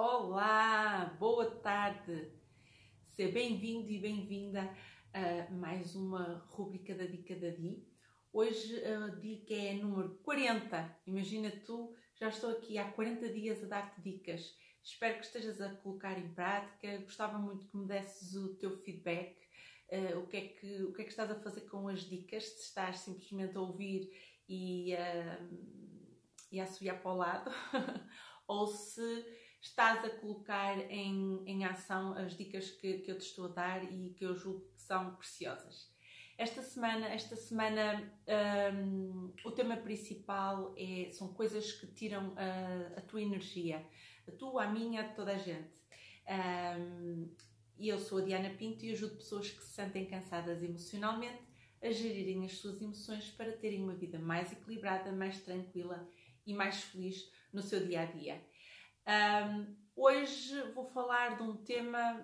Olá, boa tarde. Seja bem-vindo e bem-vinda a mais uma rubrica da Dica da Di. Hoje a dica é número 40. Imagina tu, já estou aqui há 40 dias a dar-te dicas. Espero que estejas a colocar em prática. Gostava muito que me desses o teu feedback. Uh, o, que é que, o que é que estás a fazer com as dicas? Se estás simplesmente a ouvir e, uh, e a assobiar para o lado, ou se estás a colocar em, em ação as dicas que, que eu te estou a dar e que eu julgo que são preciosas. Esta semana, esta semana um, o tema principal é, são coisas que tiram a, a, tua energia, a tua, a minha, a toda a gente. Um, e eu sou a Diana Pinto e ajudo pessoas que se sentem cansadas emocionalmente a gerirem as suas emoções para terem uma vida mais equilibrada, mais tranquila e mais feliz no seu dia a dia. Um, hoje vou falar de um tema,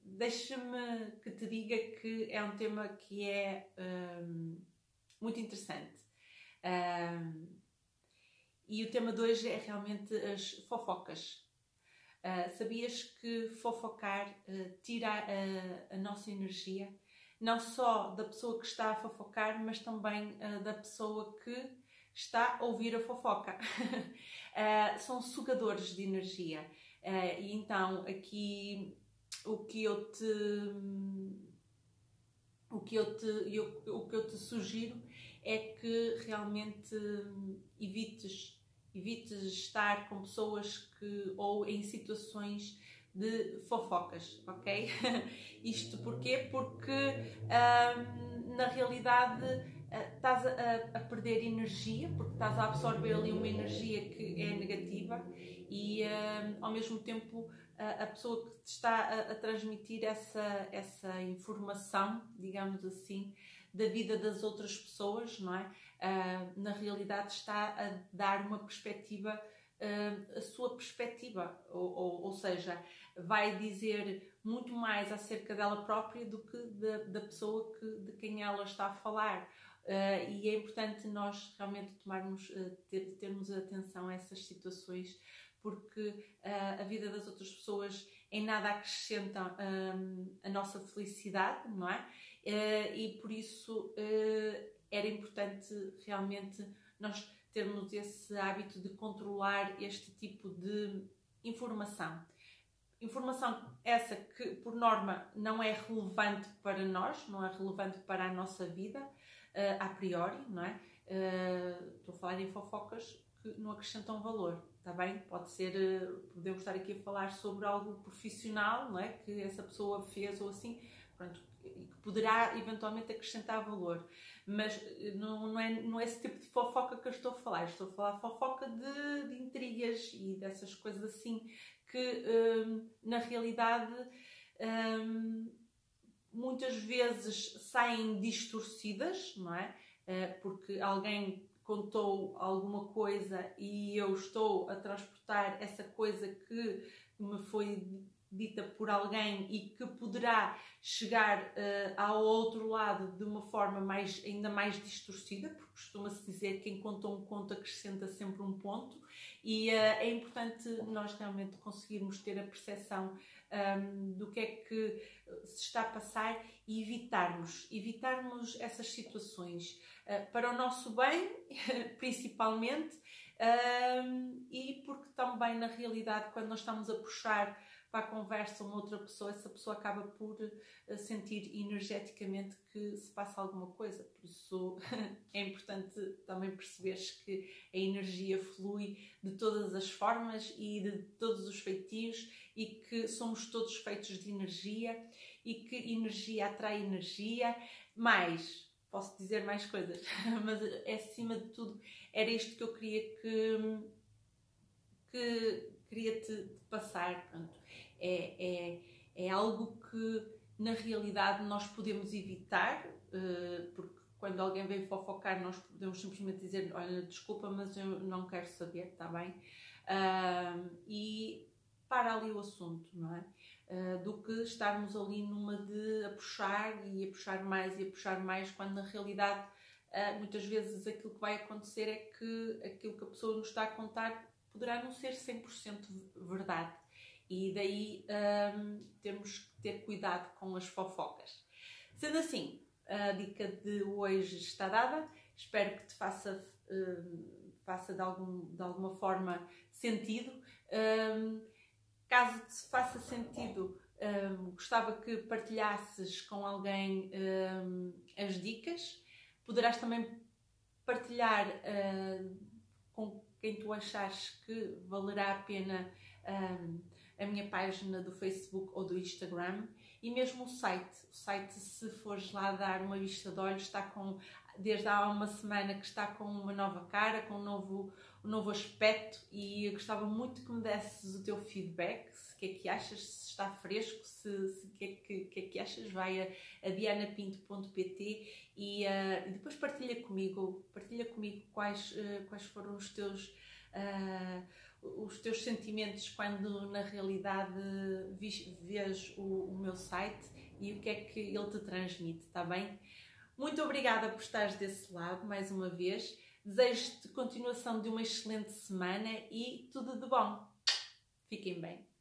deixa-me que te diga que é um tema que é um, muito interessante. Um, e o tema de hoje é realmente as fofocas. Uh, sabias que fofocar uh, tira a, a, nossa energia, não só da pessoa que está a fofocar, mas também uh, da pessoa que está a ouvir a fofoca. uh, são sugadores de energia. Uh, e então aqui o que eu te o que eu te eu, o que eu te sugiro é que realmente evites evites estar com pessoas que ou em situações de fofocas, ok? Isto porquê? Porque na realidade estás a, a, perder energia, porque estás a absorver ali uma energia que é negativa e uh, ao mesmo tempo a, a pessoa que te está a, a, transmitir essa, essa informação, digamos assim, da vida das outras pessoas, não é? Uh, na realidade está a dar uma perspectiva, uh, a sua perspectiva, ou, ou, ou seja, vai dizer muito mais acerca dela própria do que da, da pessoa que, de quem ela está a falar. Uh, e é importante nós realmente tomarmos, uh, ter, termos atenção a essas situações, porque uh, a vida das outras pessoas em nada acrescenta a nossa felicidade, não é? e por isso era importante realmente nós termos esse hábito de controlar este tipo de informação. Informação essa que, por norma, não é relevante para nós, não é relevante para a nossa vida, uh, a priori, não é? Uh, estou a falar em fofocas que não acrescentam valor, está bem? Pode ser, uh, podemos estar aqui a falar sobre algo profissional, não é? Que essa pessoa fez ou assim, pronto, que poderá eventualmente acrescentar valor, mas não, não, é, não é esse tipo de fofoca que eu estou a falar, estou a falar fofoca de, de intrigas e dessas coisas assim que na realidade muitas vezes saem distorcidas, não é? Eh, porque alguém contou alguma coisa e eu estou a transportar essa coisa que me foi dita por alguém e que poderá chegar uh, ao outro lado de uma forma mais, ainda mais distorcida, porque costuma-se dizer que quem conta um conto acrescenta sempre um ponto, e uh, é importante nós realmente conseguirmos ter a percepção um, do que é que se está a passar e evitarmos, evitarmos essas situações uh, para o nosso bem, principalmente, um, e porque também na realidade, quando nós estamos a puxar para a conversa uma outra pessoa, essa pessoa acaba por uh, sentir energeticamente que se passa alguma coisa. Por isso é importante também perceberes que a energia flui de todas as formas e de todos os feitios e que somos todos feitos de energia e que energia atrai energia. Mais, posso dizer mais coisas, mas é, acima de tudo era isto que eu queria que, que queria te, te passar. É, é, é algo que na realidade nós podemos evitar, uh, porque quando alguém vem fofocar, nós podemos simplesmente dizer: Olha, desculpa, mas eu não quero saber, está bem? E para ali o assunto, não é? Uh, do que estarmos ali numa de a puxar e a puxar mais e a puxar mais, quando na realidade uh, muitas vezes aquilo que vai acontecer é que aquilo que a pessoa nos está a contar poderá não ser 100% verdade. E daí um, temos que ter cuidado com as fofocas. Sendo assim, a dica de hoje está dada. Espero que te faça, um, faça de, algum, de alguma forma sentido. Um, caso te faça sentido, um, gostava que partilhasses com alguém um, as dicas. Poderás também partilhar uh, com quem tu achares que valerá a pena um, a minha página do Facebook ou do Instagram e mesmo o site. O site, se fores lá dar uma vista de olhos, está com desde há uma semana que está com uma nova cara, com um novo, um novo aspecto e gostava muito que me desses o teu feedback, se que é que achas, se está fresco, se, se que, é que, que é que achas, vai a, a dianapinto.pt e, uh, e, depois partilha comigo, partilha comigo quais, uh, quais foram os teus uh, os teus sentimentos quando na realidade vês o, o meu site e o que é que ele te transmite, está bem? Muito obrigada por estares desse lado mais uma vez. Desejo-te continuação de uma excelente semana e tudo de bom. Fiquem bem.